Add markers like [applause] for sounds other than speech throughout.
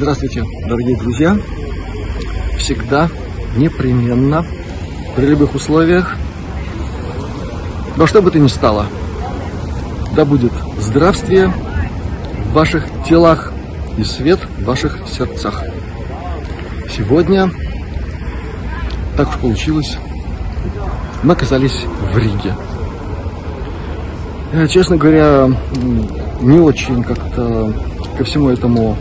Здравствуйте, дорогие друзья! Всегда, непременно, при любых условиях, во что бы то ни стало, да будет здравствие в ваших телах и свет в ваших сердцах. Сегодня, так уж получилось, мы оказались в Риге. Я, честно говоря, не очень как-то ко всему этому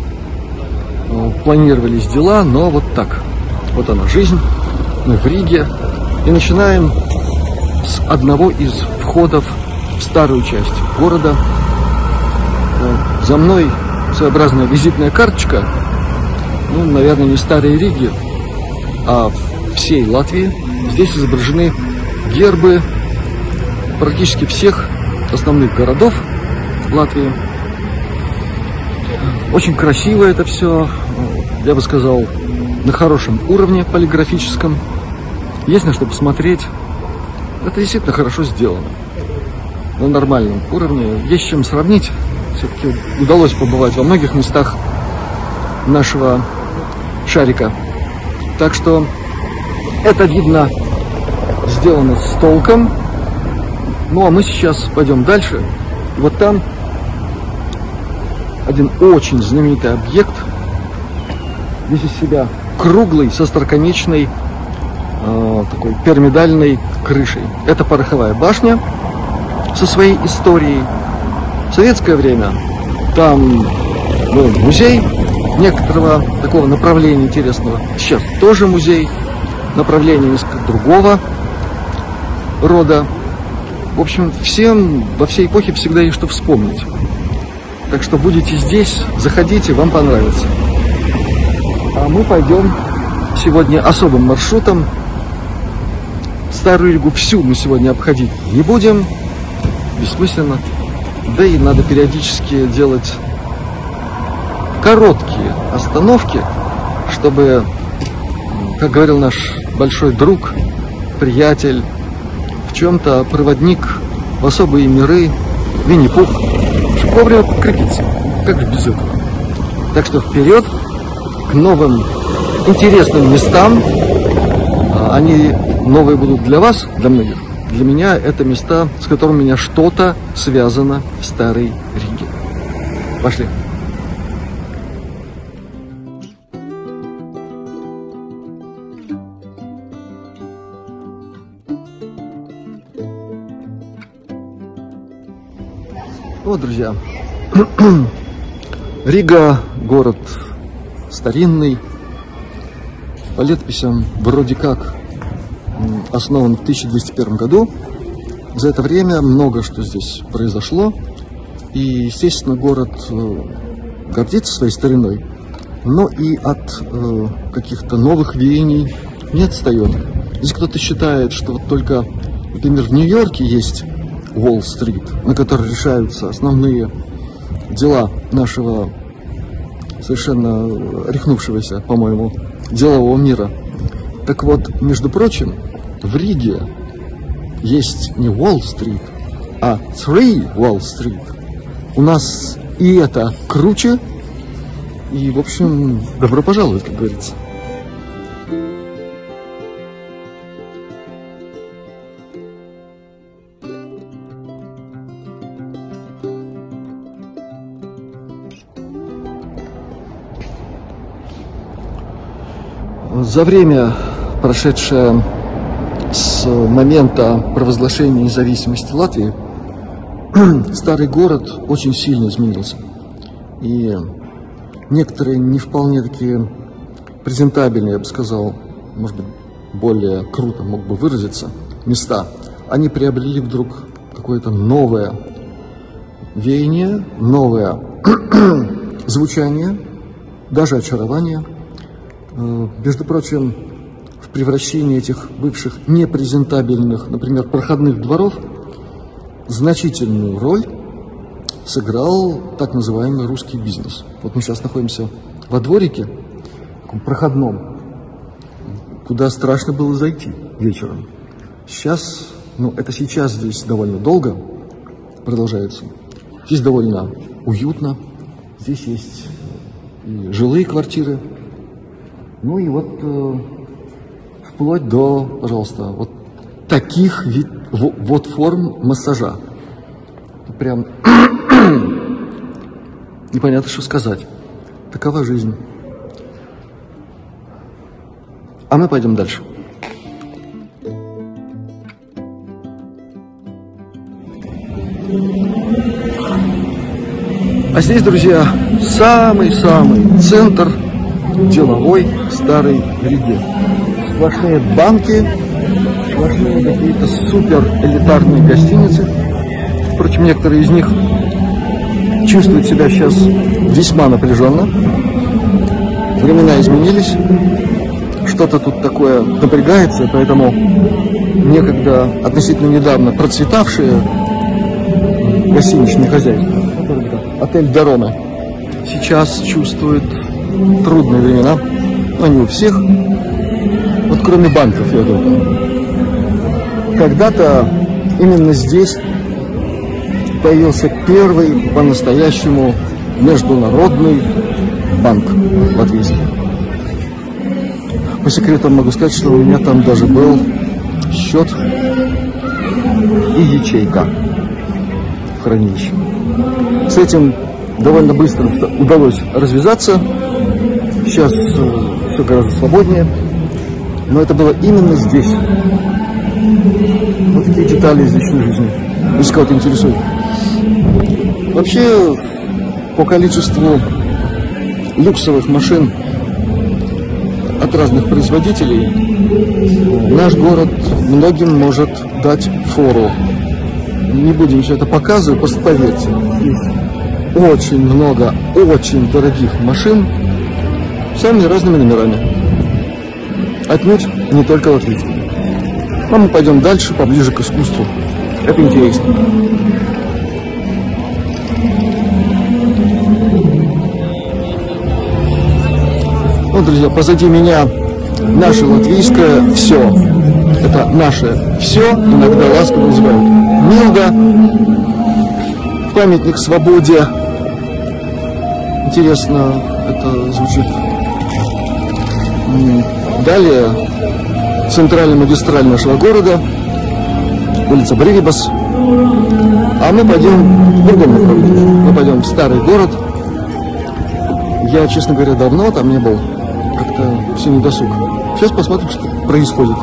планировались дела, но вот так. Вот она жизнь. Мы в Риге. И начинаем с одного из входов в старую часть города. Э, за мной своеобразная визитная карточка. Ну, наверное, не старой Риги, а всей Латвии. Здесь изображены гербы практически всех основных городов Латвии. Очень красиво это все, я бы сказал, на хорошем уровне полиграфическом. Есть на что посмотреть. Это действительно хорошо сделано. На нормальном уровне. Есть чем сравнить. Все-таки удалось побывать во многих местах нашего шарика. Так что это видно сделано с толком. Ну а мы сейчас пойдем дальше. Вот там один очень знаменитый объект. Весь из себя круглый, со остроконечной э, такой пирамидальной крышей. Это пороховая башня со своей историей. В советское время там был музей некоторого такого направления интересного. Сейчас тоже музей, направления несколько другого рода. В общем, всем во всей эпохе всегда есть что вспомнить. Так что будете здесь, заходите, вам понравится. А мы пойдем сегодня особым маршрутом. Старую Ригу всю мы сегодня обходить не будем. Бессмысленно. Да и надо периодически делать короткие остановки, чтобы, как говорил наш большой друг, приятель, в чем-то проводник в особые миры, Винни-Пух, вовремя подкрепиться. Как же без этого? Так что вперед к новым интересным местам. А, они новые будут для вас, для многих. Для меня это места, с которыми у меня что-то связано в Старой Риге. Пошли. Вот, друзья, [clears throat] Рига город старинный, по летописям вроде как основан в 1201 году. За это время много что здесь произошло, и, естественно, город э, гордится своей стариной, но и от э, каких-то новых веяний не отстает. Здесь кто-то считает, что вот только, например, в Нью-Йорке есть Уолл-стрит, на которой решаются основные дела нашего совершенно рехнувшегося, по-моему, делового мира. Так вот, между прочим, в Риге есть не Уолл-стрит, а Three Уолл-стрит. У нас и это круче, и, в общем, добро пожаловать, как говорится. За время, прошедшее с момента провозглашения независимости Латвии, [clears throat] старый город очень сильно изменился. И некоторые не вполне такие презентабельные, я бы сказал, может быть, более круто мог бы выразиться, места, они приобрели вдруг какое-то новое веяние, новое [clears throat] звучание, даже очарование – между прочим, в превращении этих бывших непрезентабельных, например, проходных дворов, значительную роль сыграл так называемый русский бизнес. Вот мы сейчас находимся во дворике, таком проходном, куда страшно было зайти вечером. Сейчас, ну это сейчас здесь довольно долго продолжается. Здесь довольно уютно, здесь есть и жилые квартиры. Ну и вот э, вплоть до, пожалуйста, вот таких вид, вот форм массажа. Прям [coughs] непонятно, что сказать. Такова жизнь. А мы пойдем дальше. А здесь, друзья, самый-самый центр деловой старой Риги. Сплошные банки, сплошные какие-то супер элитарные гостиницы. Впрочем, некоторые из них чувствуют себя сейчас весьма напряженно. Времена изменились, что-то тут такое напрягается, поэтому некогда относительно недавно процветавшие гостиничные хозяйства, отель Дорома, сейчас чувствует трудные времена, но не у всех, вот кроме банков, я думаю. Когда-то именно здесь появился первый по-настоящему международный банк латвийский. По секрету могу сказать, что у меня там даже был счет и ячейка в хранилище. С этим довольно быстро удалось развязаться. Сейчас э, все гораздо свободнее. Но это было именно здесь. Вот такие детали из личной жизни. Если кого-то интересует. Вообще, по количеству люксовых машин от разных производителей, наш город многим может дать фору. Не будем все это показывать, просто поверьте. Очень много очень дорогих машин самыми разными номерами. Отнюдь не только латвийские. Но мы пойдем дальше, поближе к искусству. Это интересно. Ну, друзья, позади меня наше латвийское все. Это наше все, иногда ласково называют Милга, памятник свободе. Интересно, это звучит. Далее центральная магистраль нашего города, улица Бригибас. А мы пойдем в другом направлении. Мы пойдем в старый город. Я, честно говоря, давно там не был как-то все не досуг. Сейчас посмотрим, что происходит.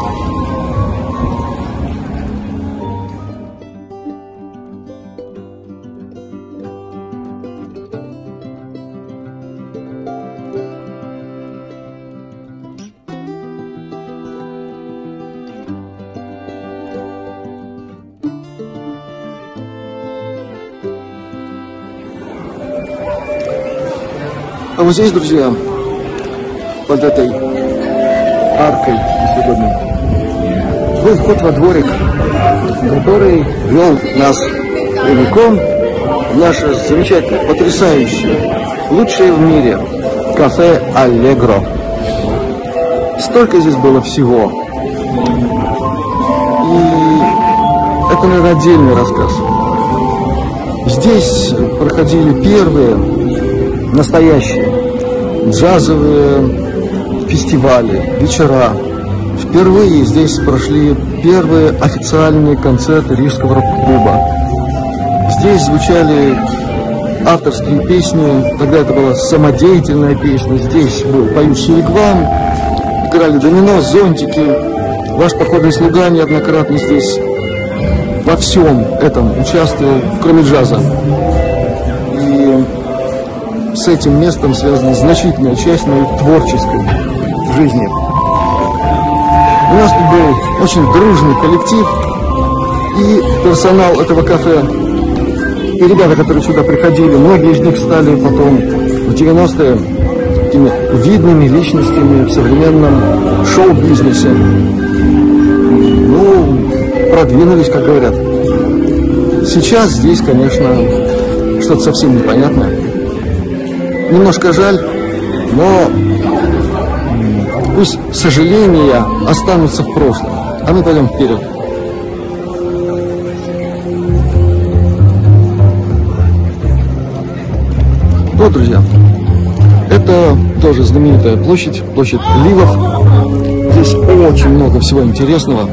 А вот здесь, друзья, под этой аркой, если угодно, был вход во дворик, который вел нас прямиком в наше замечательное, потрясающее, лучшее в мире кафе «Аллегро». Столько здесь было всего. И это, наверное, отдельный рассказ. Здесь проходили первые настоящие джазовые фестивали, вечера. Впервые здесь прошли первые официальные концерты Рижского рок-клуба. Здесь звучали авторские песни, тогда это была самодеятельная песня, здесь был поющий реквам, играли домино, зонтики. Ваш походный слуга неоднократно здесь во всем этом участвовал, кроме джаза. С этим местом связана значительная часть моей творческой жизни. У нас тут был очень дружный коллектив, и персонал этого кафе, и ребята, которые сюда приходили, многие из них стали потом в 90-е такими видными личностями в современном шоу-бизнесе. Ну, продвинулись, как говорят. Сейчас здесь, конечно, что-то совсем непонятное. Немножко жаль, но пусть сожаления останутся в прошлом, а мы пойдем вперед. Вот, друзья, Это тоже знаменитая площадь, площадь Ливов. Здесь очень много всего интересного.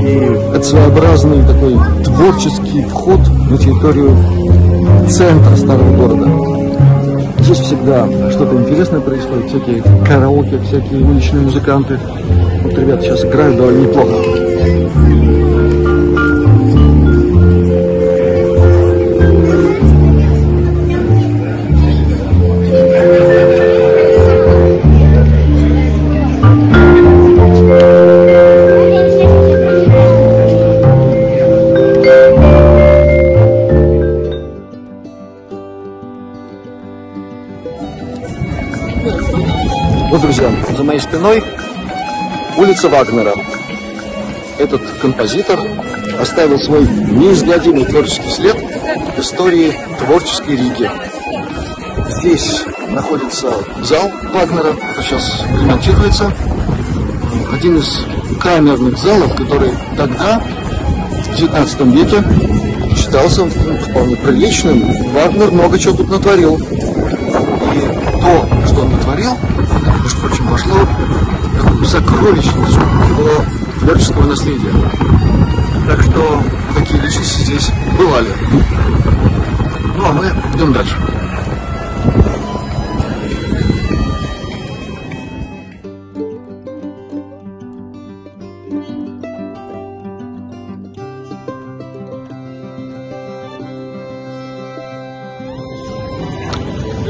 И это своеобразный такой творческий вход на территорию центра старого города. Здесь всегда что-то интересное происходит, всякие караоке, всякие уличные музыканты. Вот ребята сейчас играют довольно неплохо. Улица Вагнера. Этот композитор оставил свой неизгладимый творческий след в истории творческой Риги. Здесь находится зал Вагнера, это сейчас ремонтируется. Один из камерных залов, который тогда, в 19 веке, считался вполне приличным. Вагнер много чего тут натворил. И то, что он натворил, между прочим, вошло сокровищницу его творческого наследия. Так что такие личности здесь бывали. Ну, а мы идем дальше.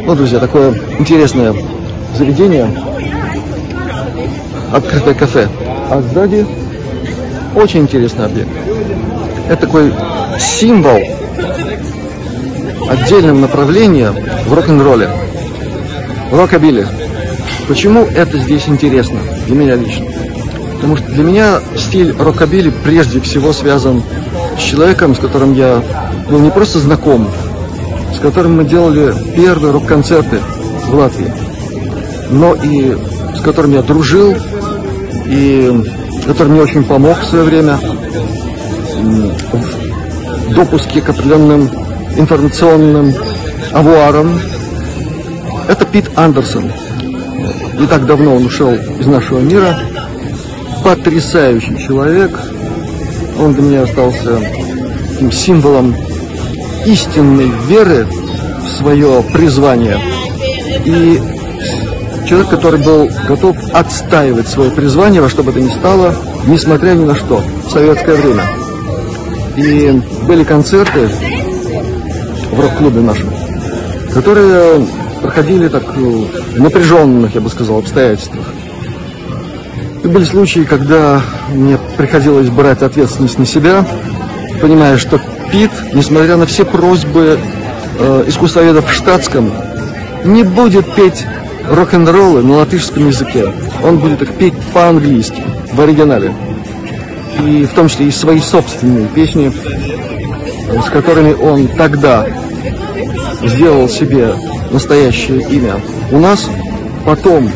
Вот, друзья, такое интересное заведение, открытое кафе. А сзади очень интересный объект. Это такой символ отдельного направления в рок-н-ролле. Рокобили. Почему это здесь интересно для меня лично? Потому что для меня стиль рокобили прежде всего связан с человеком, с которым я был не просто знаком, с которым мы делали первые рок-концерты в Латвии, но и с которым я дружил, и который мне очень помог в свое время в допуске к определенным информационным авуарам. Это Пит Андерсон. Не так давно он ушел из нашего мира. Потрясающий человек. Он для меня остался символом истинной веры в свое призвание. И человек, который был готов отстаивать свое призвание во что бы то ни стало, несмотря ни на что, в советское время. И были концерты в рок-клубе нашем, которые проходили так ну, в напряженных, я бы сказал, обстоятельствах. И были случаи, когда мне приходилось брать ответственность на себя, понимая, что Пит, несмотря на все просьбы э, искусствоведов в штатском, не будет петь рок-н-роллы на латышском языке. Он будет их петь по-английски, в оригинале. И в том числе и свои собственные песни, с которыми он тогда сделал себе настоящее имя. У нас потом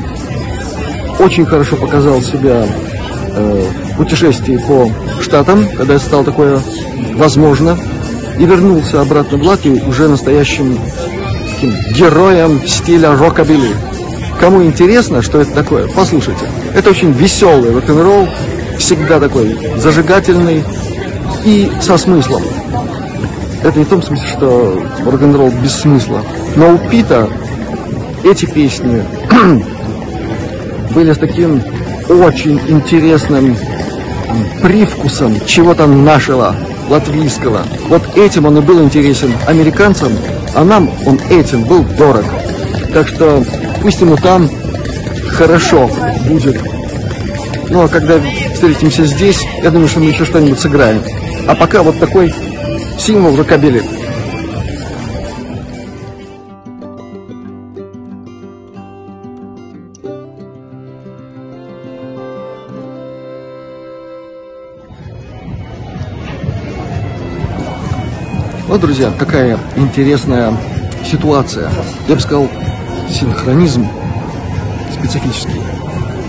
очень хорошо показал себя э, в по Штатам, когда стало такое возможно, и вернулся обратно в Латвию уже настоящим таким героем стиля рокобили. Кому интересно, что это такое, послушайте. Это очень веселый рок-н-ролл, всегда такой зажигательный и со смыслом. Это не в том смысле, что рок-н-ролл без смысла. Но у Пита эти песни были с таким очень интересным привкусом чего-то нашего, латвийского. Вот этим он и был интересен американцам, а нам он этим был дорог. Так что пусть ему там хорошо будет. Ну а когда встретимся здесь, я думаю, что мы еще что-нибудь сыграем. А пока вот такой символ рокобили. Вот, друзья, какая интересная ситуация. Я бы сказал, синхронизм специфический.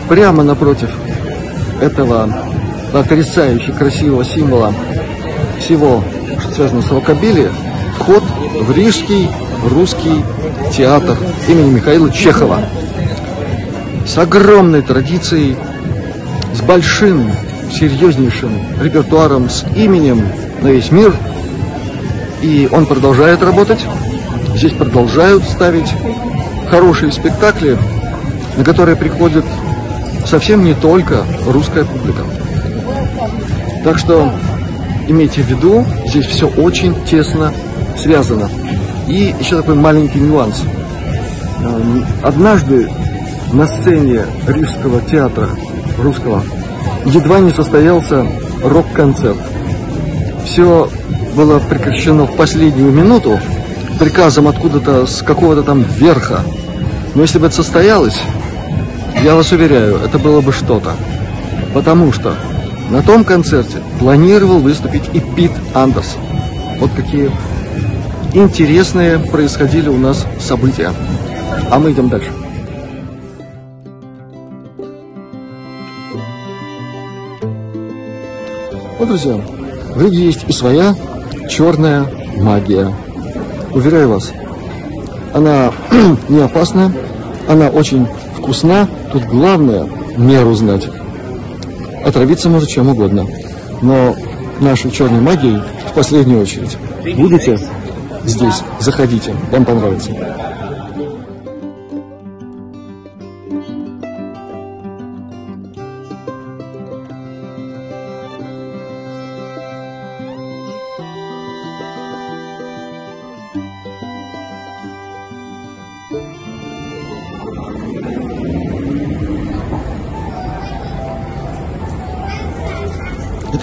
Прямо напротив этого потрясающе красивого символа всего, что связано с рокобили, вход в Рижский русский театр имени Михаила Чехова. С огромной традицией, с большим, серьезнейшим репертуаром, с именем на весь мир. И он продолжает работать. Здесь продолжают ставить хорошие спектакли, на которые приходит совсем не только русская публика. Так что имейте в виду, здесь все очень тесно связано. И еще такой маленький нюанс. Эм, однажды на сцене Рижского театра русского едва не состоялся рок-концерт. Все было прекращено в последнюю минуту приказом откуда-то с какого-то там верха. Но если бы это состоялось, я вас уверяю, это было бы что-то. Потому что на том концерте планировал выступить и Пит Андерсон. Вот какие интересные происходили у нас события. А мы идем дальше. Вот, друзья, в Риге есть и своя черная магия. Уверяю вас, она [clears throat] не опасная, она очень вкусна. Тут главное меру знать. Отравиться может чем угодно. Но нашей черной магией в последнюю очередь. Будете здесь, заходите, вам понравится.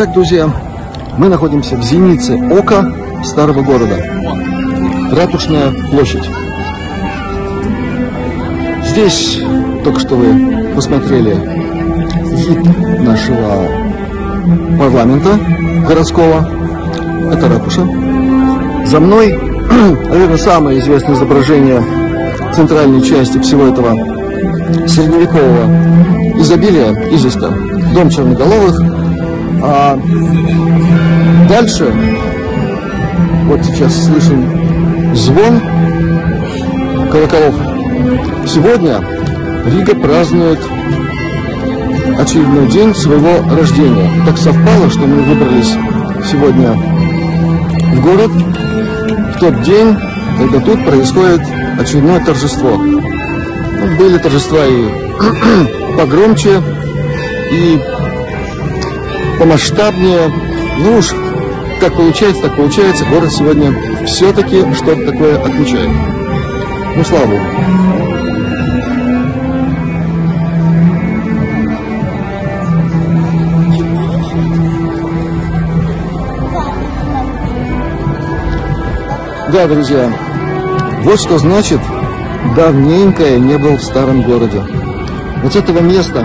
Итак, друзья, мы находимся в зенице ока старого города. Ратушная площадь. Здесь только что вы посмотрели вид нашего парламента городского. Это ратуша. За мной, [clears throat] наверное, самое известное изображение центральной части всего этого средневекового изобилия, изыска. Дом черноголовых, а дальше, вот сейчас слышен звон колоколов. Сегодня Рига празднует очередной день своего рождения. Так совпало, что мы выбрались сегодня в город в тот день, когда тут происходит очередное торжество. Были торжества и [clears throat] погромче, и помасштабнее. Ну уж, как получается, так получается. Город сегодня все-таки что-то такое отмечает. Ну, слава Богу. Да, друзья, вот что значит давненько я не был в старом городе. Вот с этого места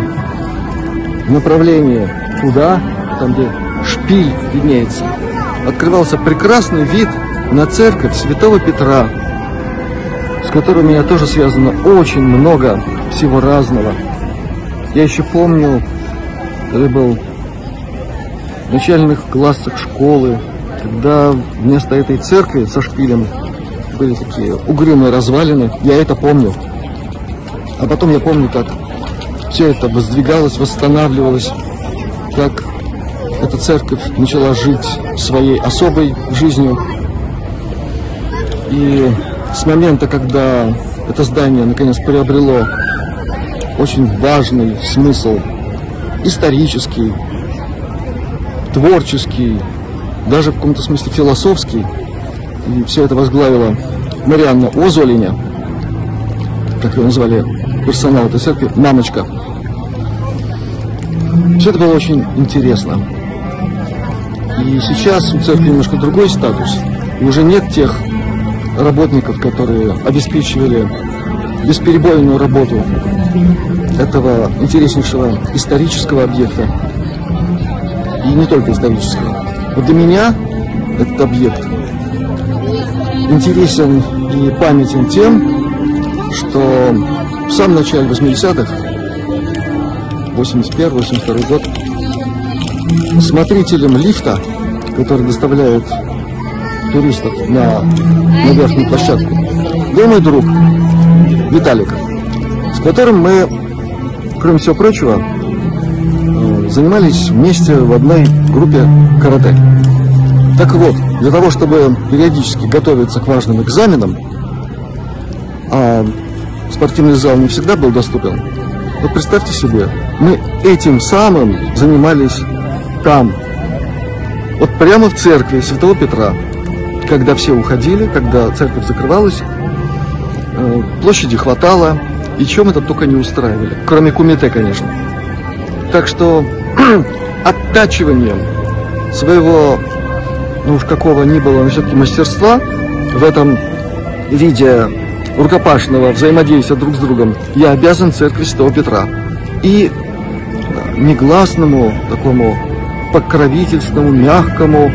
в направлении туда там, где шпиль виднеется, открывался прекрасный вид на церковь Святого Петра, с которой у меня тоже связано очень много всего разного. Я еще помню, когда был в начальных классах школы, когда вместо этой церкви со шпилем были такие угрюмые развалины, я это помню. А потом я помню, как все это воздвигалось, восстанавливалось, эта церковь начала жить своей особой жизнью. И с момента, когда это здание наконец приобрело очень важный смысл исторический, творческий, даже в каком-то смысле философский, и все это возглавила Марианна Озолиня, как ее назвали персонал этой церкви, мамочка. Все это было очень интересно. И сейчас у церкви немножко другой статус. И уже нет тех работников, которые обеспечивали бесперебойную работу этого интереснейшего исторического объекта. И не только исторического. Вот для меня этот объект интересен и памятен тем, что в самом начале 80-х, 81-82 год, смотрителем лифта, который доставляет туристов на, на верхнюю площадку, был мой друг Виталик, с которым мы, кроме всего прочего, э, занимались вместе в одной группе карате. Так вот, для того, чтобы периодически готовиться к важным экзаменам, а спортивный зал не всегда был доступен, вот представьте себе, мы этим самым занимались там, вот прямо в церкви Святого Петра, когда все уходили, когда церковь закрывалась, э, площади хватало, и чем там только не устраивали, кроме кумите, конечно. Так что [clears throat] оттачиванием своего, ну уж какого ни было, но все-таки мастерства в этом виде рукопашного взаимодействия друг с другом я обязан церкви Святого Петра. И негласному такому покровительственному, мягкому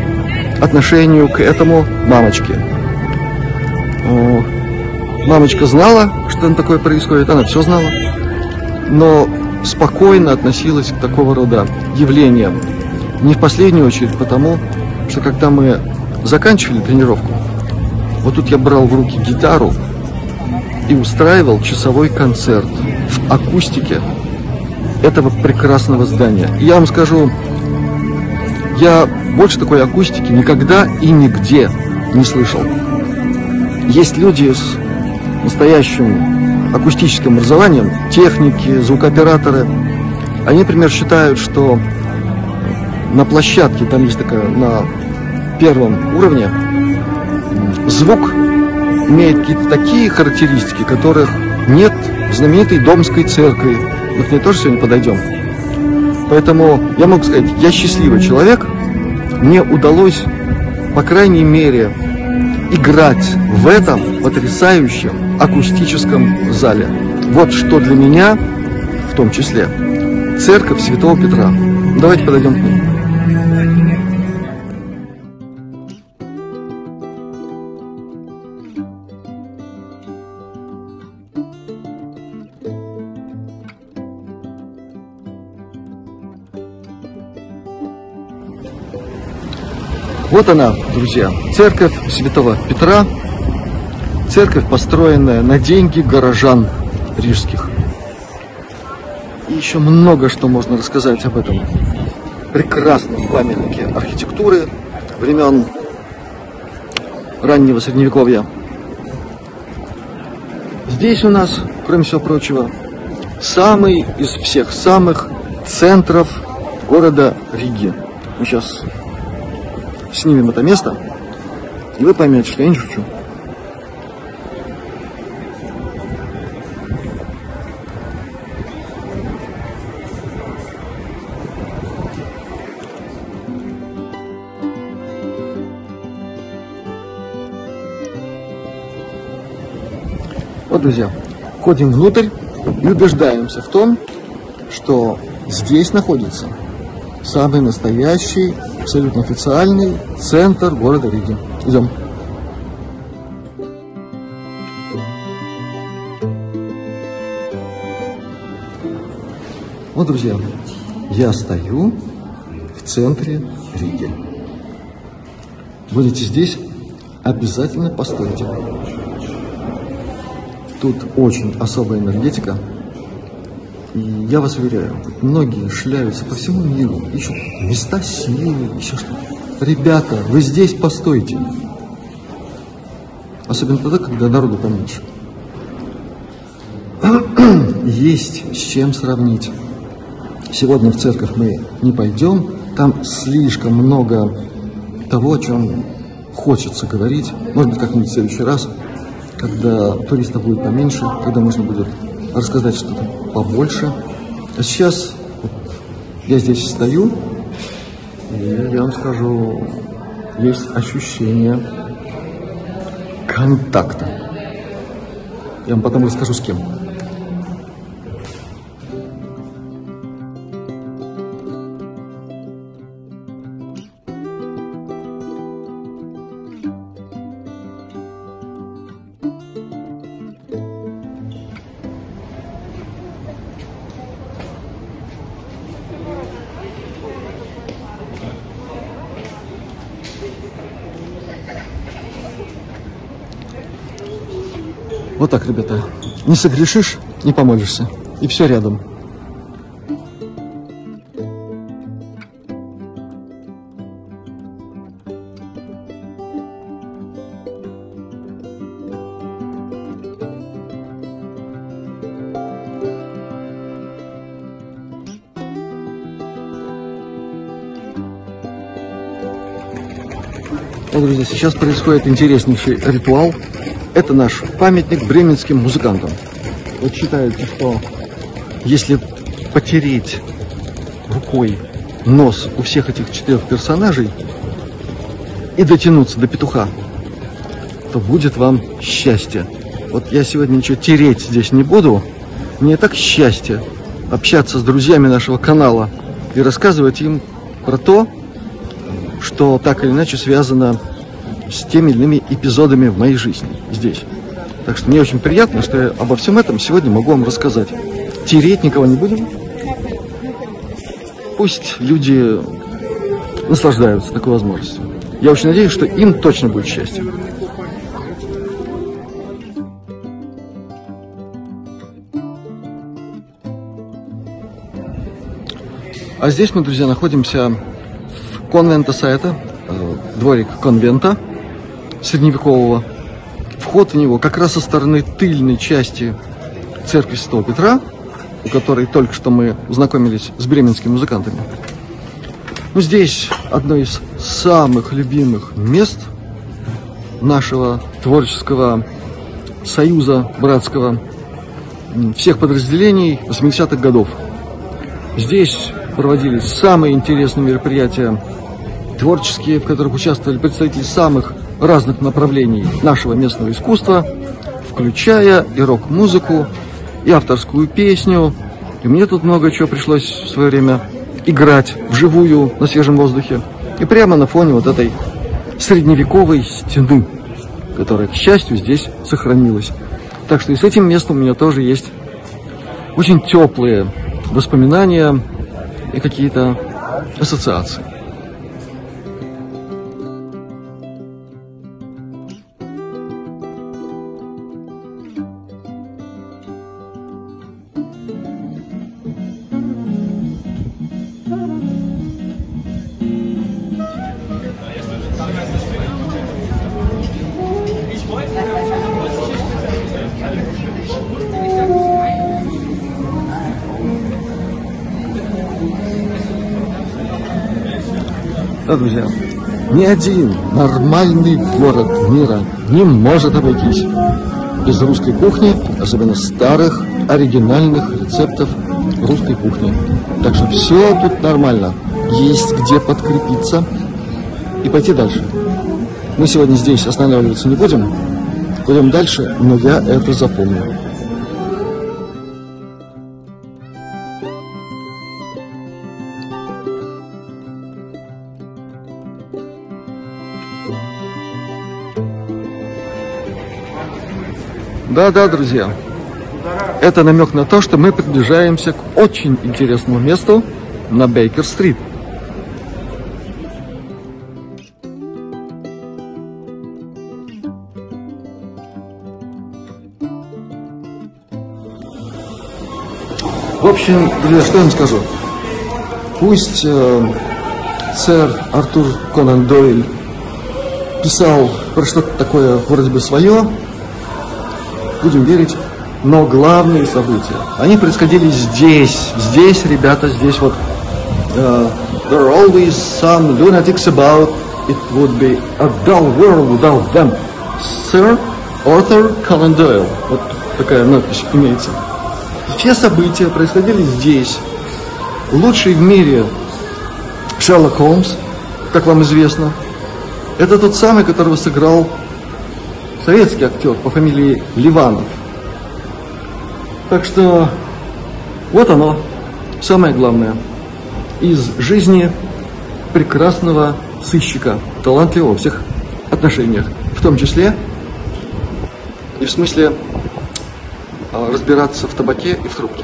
отношению к этому мамочке. Мамочка знала, что такое происходит, она все знала, но спокойно относилась к такого рода явлениям. Не в последнюю очередь потому, что когда мы заканчивали тренировку, вот тут я брал в руки гитару и устраивал часовой концерт в акустике этого прекрасного здания. Я вам скажу, я больше такой акустики никогда и нигде не слышал. Есть люди с настоящим акустическим образованием, техники, звукооператоры. Они, например, считают, что на площадке, там есть такая, на первом уровне, звук имеет какие-то такие характеристики, которых нет в знаменитой Домской церкви. Мы к ней тоже сегодня подойдем. Поэтому я могу сказать, я счастливый человек, мне удалось, по крайней мере, играть в этом потрясающем акустическом зале. Вот что для меня, в том числе, церковь Святого Петра. Давайте подойдем к ней. Вот она, друзья, церковь Святого Петра, церковь, построенная на деньги горожан рижских. И еще много что можно рассказать об этом прекрасном памятнике архитектуры времен раннего Средневековья. Здесь у нас, кроме всего прочего, самый из всех самых центров города Риги. Мы сейчас снимем это место, и вы поймете, что я не шучу. Вот, друзья, ходим внутрь и убеждаемся в том, что здесь находится самый настоящий абсолютно официальный центр города Риги. Идем. Вот, друзья, я стою в центре Риги. Будете здесь, обязательно постойте. Тут очень особая энергетика – я вас уверяю, многие шляются по всему миру, ищут места силы, еще что-то. Ребята, вы здесь постойте. Особенно тогда, когда народу поменьше. [clears throat] Есть с чем сравнить. Сегодня в церковь мы не пойдем, там слишком много того, о чем хочется говорить. Может быть, как-нибудь в следующий раз, когда туристов будет поменьше, когда можно будет рассказать что-то побольше. А сейчас вот, я здесь стою, и я вам скажу, есть ощущение контакта. Я вам потом расскажу с кем. Вот так, ребята. Не согрешишь, не помолишься. И все рядом. Вот, друзья, сейчас происходит интереснейший ритуал. Это наш памятник бременским музыкантам. Вот считается, что если потереть рукой нос у всех этих четырех персонажей и дотянуться до петуха, то будет вам счастье. Вот я сегодня ничего тереть здесь не буду. Мне так счастье общаться с друзьями нашего канала и рассказывать им про то, что так или иначе связано с теми или иными эпизодами в моей жизни здесь. Так что мне очень приятно, что я обо всем этом сегодня могу вам рассказать. Тереть никого не будем. Пусть люди наслаждаются такой возможностью. Я очень надеюсь, что им точно будет счастье. А здесь мы, друзья, находимся в конвента сайта, э, дворик конвента средневекового. Вход в него как раз со стороны тыльной части церкви Святого Петра, у которой только что мы знакомились с бременскими музыкантами. Ну, здесь одно из самых любимых мест нашего творческого союза братского всех подразделений 80-х годов. Здесь проводились самые интересные мероприятия творческие, в которых участвовали представители самых разных направлений нашего местного искусства, включая и рок-музыку, и авторскую песню. И мне тут много чего пришлось в свое время играть вживую на свежем воздухе. И прямо на фоне вот этой средневековой стены, которая, к счастью, здесь сохранилась. Так что и с этим местом у меня тоже есть очень теплые воспоминания и какие-то ассоциации. Друзья, ни один нормальный город мира не может обойтись без русской кухни, особенно старых, оригинальных рецептов русской кухни. Так что все тут нормально. Есть где подкрепиться и пойти дальше. Мы сегодня здесь останавливаться не будем. Пойдем дальше, но я это запомню. Да-да, друзья, это намек на то, что мы приближаемся к очень интересному месту на Бейкер-стрит. В общем, друзья, что я вам скажу? Пусть э, сэр Артур Конан Дойль писал про что-то такое вроде бы свое, будем верить, но главные события, они происходили здесь, здесь, ребята, здесь вот. Uh, there are always some lunatics about, it would be a dull world without them. Sir Arthur Conan Doyle. Вот такая надпись имеется. Все события происходили здесь. Лучший в мире Шерлок Холмс, как вам известно, это тот самый, которого сыграл советский актер по фамилии Ливанов. Так что вот оно, самое главное, из жизни прекрасного сыщика, талантливого во всех отношениях, в том числе и в смысле а, разбираться в табаке и в трубке.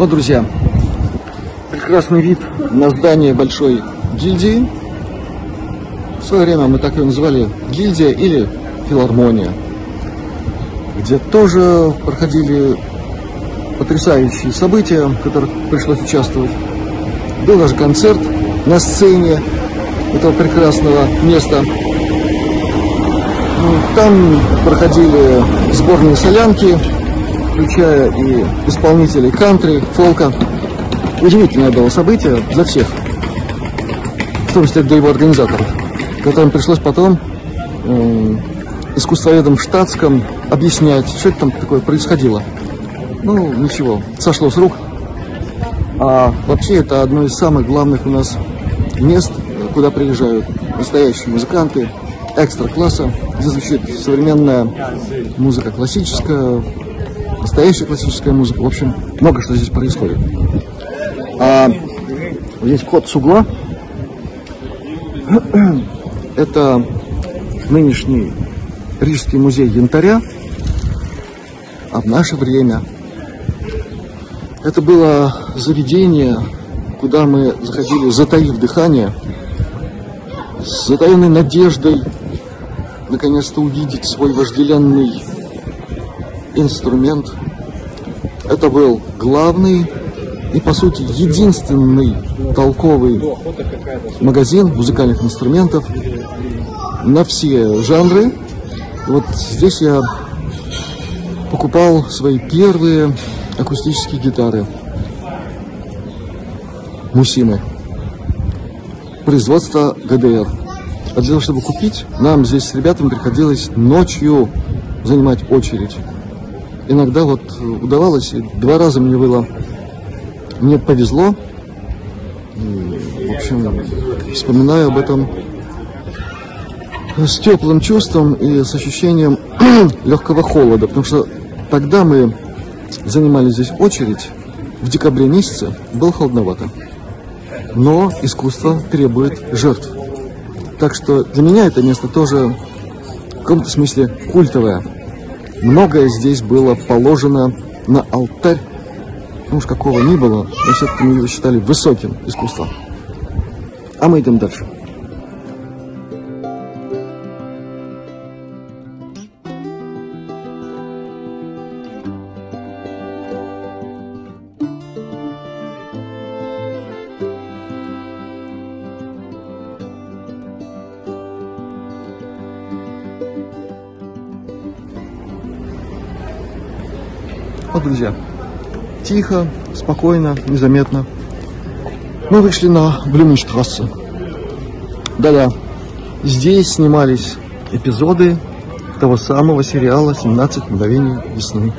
Вот, друзья, прекрасный вид на здание большой гильдии. В свое время мы так ее называли гильдия или филармония, где тоже проходили потрясающие события, в которых пришлось участвовать. Был даже концерт на сцене этого прекрасного места. Ну, там проходили сборные солянки, включая и исполнителей кантри, фолка. Удивительное было событие для всех, в том числе для его организаторов, которым пришлось потом э, искусствоведам в штатском объяснять, что это там такое происходило. Ну, ничего, сошло с рук. А вообще это одно из самых главных у нас мест, куда приезжают настоящие музыканты экстра-класса, где звучит современная музыка классическая, настоящая классическая музыка. В общем, много что здесь происходит. А здесь вход с угла. [clears throat] Это нынешний Рижский музей янтаря. А в наше время это было заведение, куда мы заходили, затаив дыхание, с затаенной надеждой наконец-то увидеть свой вожделенный инструмент. Это был главный и, по сути, единственный толковый магазин музыкальных инструментов на все жанры. Вот здесь я покупал свои первые акустические гитары. Мусимы. Производство ГДР. А для того, чтобы купить, нам здесь с ребятами приходилось ночью занимать очередь. Иногда вот удавалось, два раза мне было, мне повезло. В общем, вспоминаю об этом с теплым чувством и с ощущением [clears throat] легкого холода, потому что тогда мы занимали здесь очередь, в декабре месяце было холодновато. Но искусство требует жертв. Так что для меня это место тоже в каком-то смысле культовое. Многое здесь было положено на алтарь, ну уж какого ни было, но все-таки мы его считали высоким искусством. А мы идем дальше. Вот, друзья, тихо, спокойно, незаметно. Мы вышли на Блюменштрассе. Да-да, здесь снимались эпизоды того самого сериала «17 мгновений весны».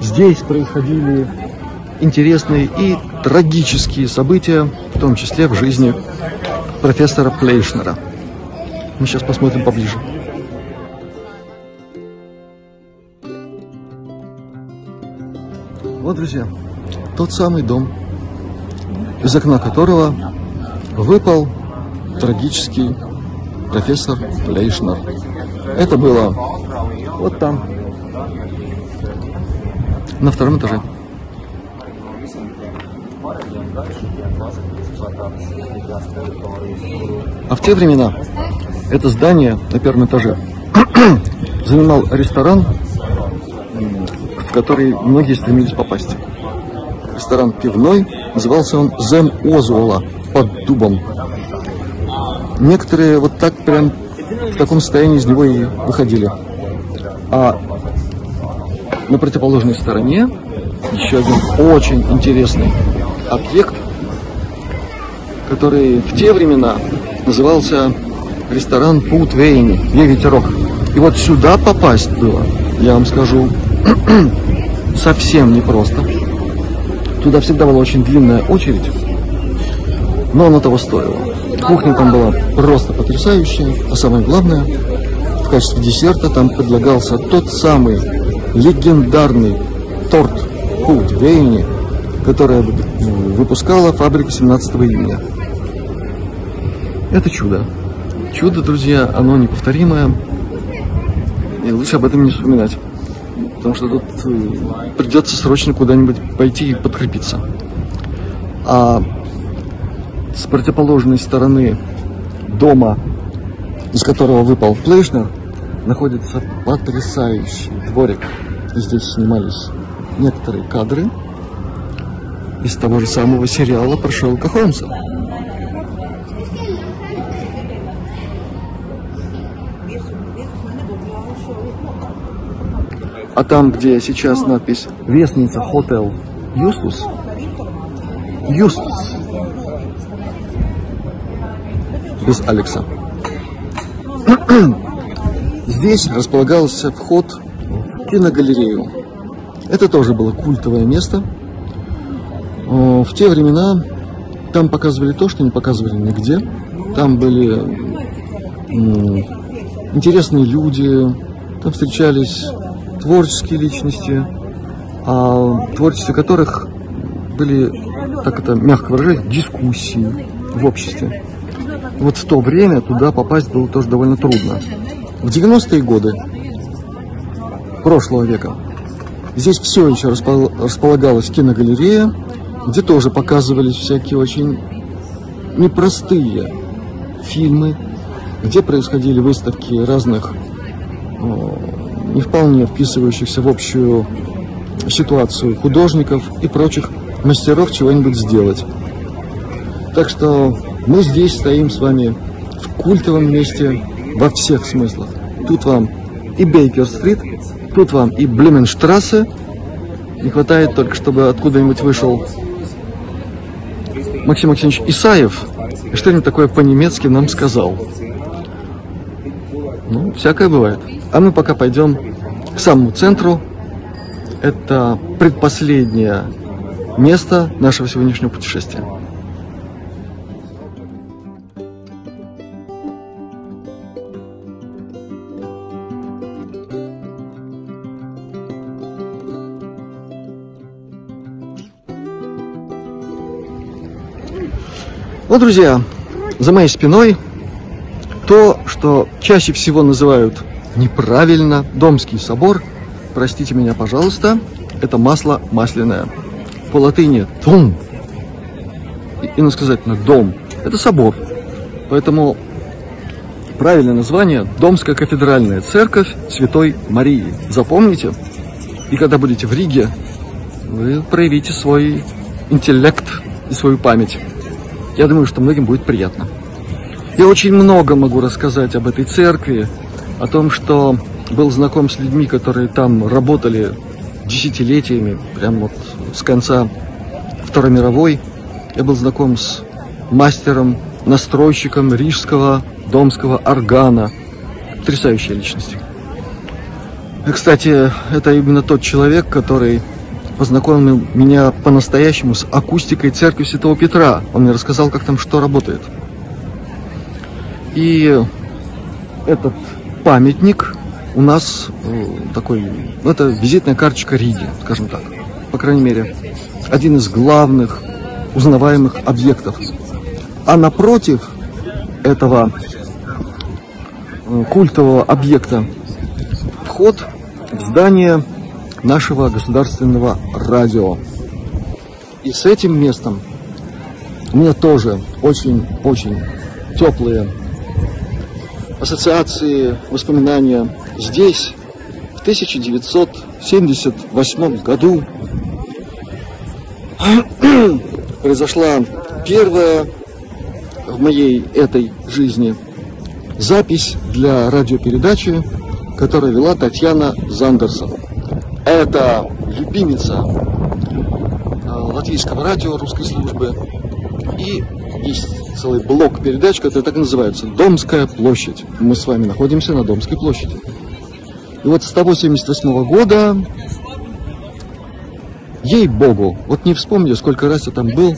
Здесь происходили интересные и трагические события, в том числе в жизни профессора Плейшнера. Мы сейчас посмотрим поближе. Вот, друзья, тот самый дом, из окна которого выпал трагический профессор Лейшнер. Это было вот там, на втором этаже. А в те времена это здание на первом этаже [clears throat] занимал ресторан в который многие стремились попасть. Ресторан пивной, назывался он Зем Озвола под дубом. Некоторые вот так прям в таком состоянии из него и выходили. А на противоположной стороне еще один очень интересный объект, который в те времена назывался ресторан Путвейни, «Я ветерок». И вот сюда попасть было, я вам скажу, [clears throat] совсем непросто. Туда всегда была очень длинная очередь, но оно того стоило. Кухня там была просто потрясающая, а самое главное, в качестве десерта там предлагался тот самый легендарный торт Кут Вейни, который выпускала фабрика 17 июня. Это чудо. Чудо, друзья, оно неповторимое, и лучше об этом не вспоминать. Потому что тут э, придется срочно куда-нибудь пойти и подкрепиться. А с противоположной стороны дома, из которого выпал Плейшнер, находится потрясающий дворик. Здесь снимались некоторые кадры из того же самого сериала про Шерлока Холмса. А там, где сейчас надпись «Вестница Хотел Юстус», Юстус, без Алекса. [clears throat] Здесь располагался вход в киногалерею. Это тоже было культовое место. В те времена там показывали то, что не показывали нигде. Там были интересные люди, там встречались творческие личности, а творчестве которых были, так это мягко выражаясь, дискуссии в обществе. Вот в то время туда попасть было тоже довольно трудно. В 90-е годы прошлого века здесь все еще располагалась киногалерея, где тоже показывались всякие очень непростые фильмы, где происходили выставки разных не вполне вписывающихся в общую ситуацию художников и прочих мастеров чего-нибудь сделать. Так что мы здесь стоим с вами в культовом месте во всех смыслах. Тут вам и Бейкер-стрит, тут вам и Блюменштрассе. Не хватает только, чтобы откуда-нибудь вышел Максим Максимович Исаев и что-нибудь такое по-немецки нам сказал. Ну, всякое бывает. А мы пока пойдем к самому центру. Это предпоследнее место нашего сегодняшнего путешествия. Вот, друзья, за моей спиной то, что чаще всего называют неправильно Домский собор, простите меня, пожалуйста, это масло масляное. По латыни «том», иносказательно «дом», это собор. Поэтому правильное название – Домская кафедральная церковь Святой Марии. Запомните, и когда будете в Риге, вы проявите свой интеллект и свою память. Я думаю, что многим будет приятно. Я очень много могу рассказать об этой церкви, о том, что был знаком с людьми, которые там работали десятилетиями, прям вот с конца Второй мировой. Я был знаком с мастером, настройщиком рижского домского органа. Потрясающая личность. И, кстати, это именно тот человек, который познакомил меня по-настоящему с акустикой церкви Святого Петра. Он мне рассказал, как там что работает. И этот памятник у нас э, такой, ну, это визитная карточка Риги, скажем так. По крайней мере, один из главных узнаваемых объектов. А напротив этого э, культового объекта вход в здание нашего государственного радио. И с этим местом меня тоже очень-очень теплые ассоциации, воспоминания. Здесь в 1978 году [clears throat] произошла первая в моей этой жизни запись для радиопередачи, которую вела Татьяна Зандерсон. Это любимица э, латвийского радио русской службы. И есть целый блок передач, которые так называются «Домская площадь». Мы с вами находимся на Домской площади. И вот с того 78 года, ей-богу, вот не вспомню, сколько раз я там был,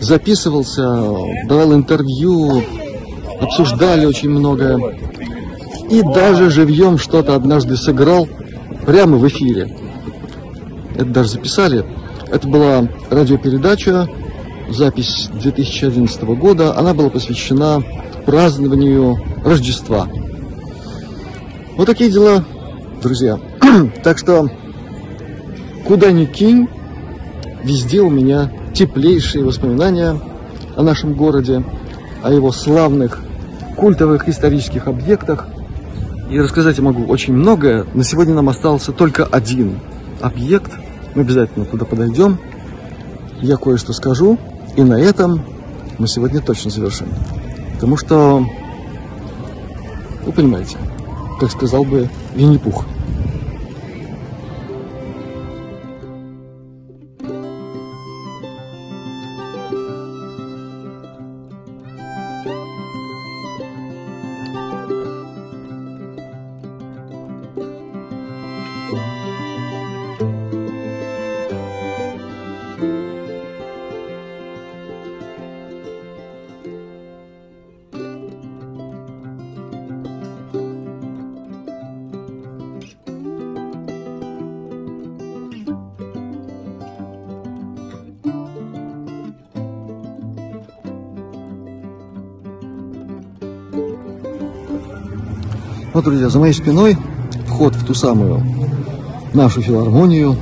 записывался, давал интервью, обсуждали очень многое. И даже живьем что-то однажды сыграл прямо в эфире. Это даже записали. Это была радиопередача, запись 2011 года. Она была посвящена празднованию Рождества. Вот такие дела, друзья. [clears throat] так что, куда ни кинь, везде у меня теплейшие воспоминания о нашем городе, о его славных культовых исторических объектах. И рассказать я могу очень многое. На сегодня нам остался только один объект. Мы обязательно туда подойдем. Я кое-что скажу. И на этом мы сегодня точно завершим. Потому что, вы понимаете, как сказал бы Винни-Пух. Вот, друзья, за моей спиной вход в ту самую нашу филармонию,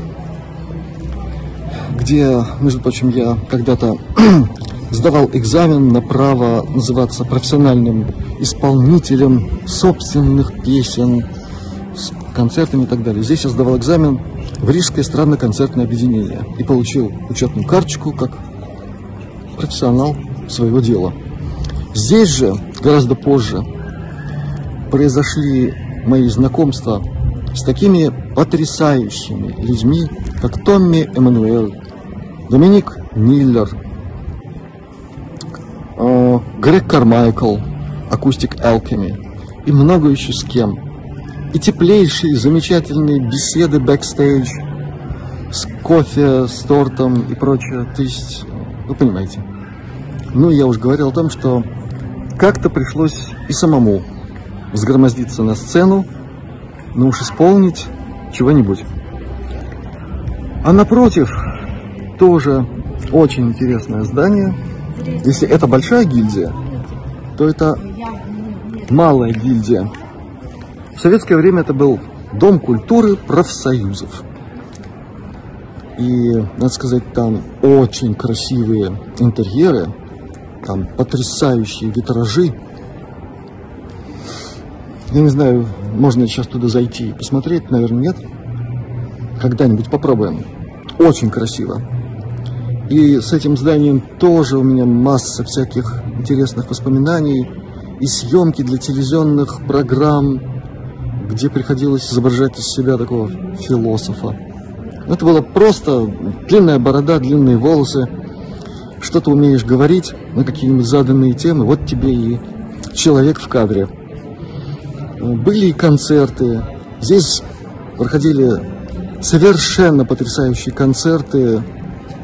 где, между прочим, я когда-то [clears throat] сдавал экзамен на право называться профессиональным исполнителем собственных песен с концертами и так далее. Здесь я сдавал экзамен в Рижское странно-концертное объединение и получил учетную карточку как профессионал своего дела. Здесь же, гораздо позже, произошли мои знакомства с такими потрясающими людьми, как Томми Эммануэль, Доминик Миллер, э, Грег Кармайкл, Acoustic Alchemy и много еще с кем. И теплейшие, замечательные беседы бэкстейдж с кофе, с тортом и прочее. То есть, вы понимаете. Ну, я уже говорил о том, что как-то пришлось и самому взгромоздиться на сцену, но уж исполнить чего-нибудь. А напротив, тоже очень интересное здание. Если это большая гильдия, то это малая гильдия. В советское время это был Дом культуры профсоюзов. И, надо сказать, там очень красивые интерьеры, там потрясающие витражи, я не знаю, можно сейчас туда зайти и посмотреть, наверное, нет. Когда-нибудь попробуем. Очень красиво. И с этим зданием тоже у меня масса всяких интересных воспоминаний и съемки для телевизионных программ, где приходилось изображать из себя такого философа. Это было просто длинная борода, длинные волосы, что-то умеешь говорить на какие-нибудь заданные темы, вот тебе и человек в кадре. Были концерты. Здесь проходили совершенно потрясающие концерты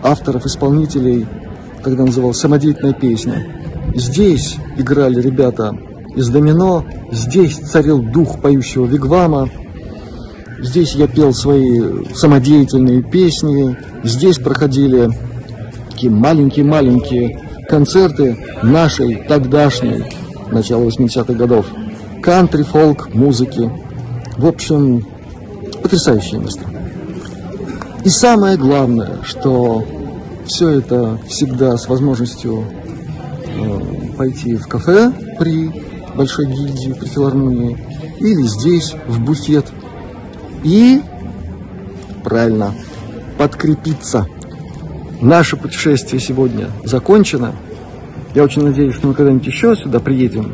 авторов, исполнителей, когда называлась «Самодеятельная песня». Здесь играли ребята из «Домино», здесь царил дух поющего вигвама, здесь я пел свои самодеятельные песни, здесь проходили такие маленькие-маленькие концерты нашей тогдашней, начала 80-х годов, кантри, фолк, музыки. В общем, потрясающее место. И самое главное, что все это всегда с возможностью э, пойти в кафе при Большой гильдии, при филармонии, или здесь, в буфет. И, правильно, подкрепиться. Наше путешествие сегодня закончено. Я очень надеюсь, что мы когда-нибудь еще сюда приедем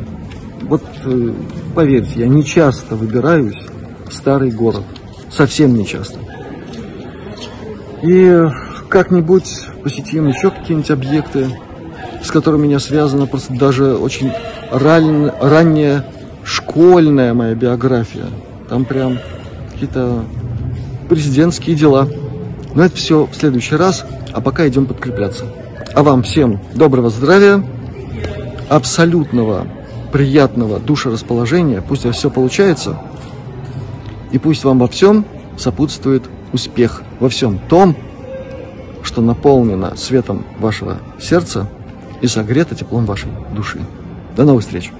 вот э, поверьте, я не часто выбираюсь в старый город. Совсем не часто. И как-нибудь посетим еще какие-нибудь объекты, с которыми меня связана просто даже очень ран, ранняя школьная моя биография. Там прям какие-то президентские дела. Но это все в следующий раз, а пока идем подкрепляться. А вам всем доброго здравия, абсолютного приятного душерасположения, пусть все получается, и пусть вам во всем сопутствует успех, во всем том, что наполнено светом вашего сердца и согрето теплом вашей души. До новых встреч!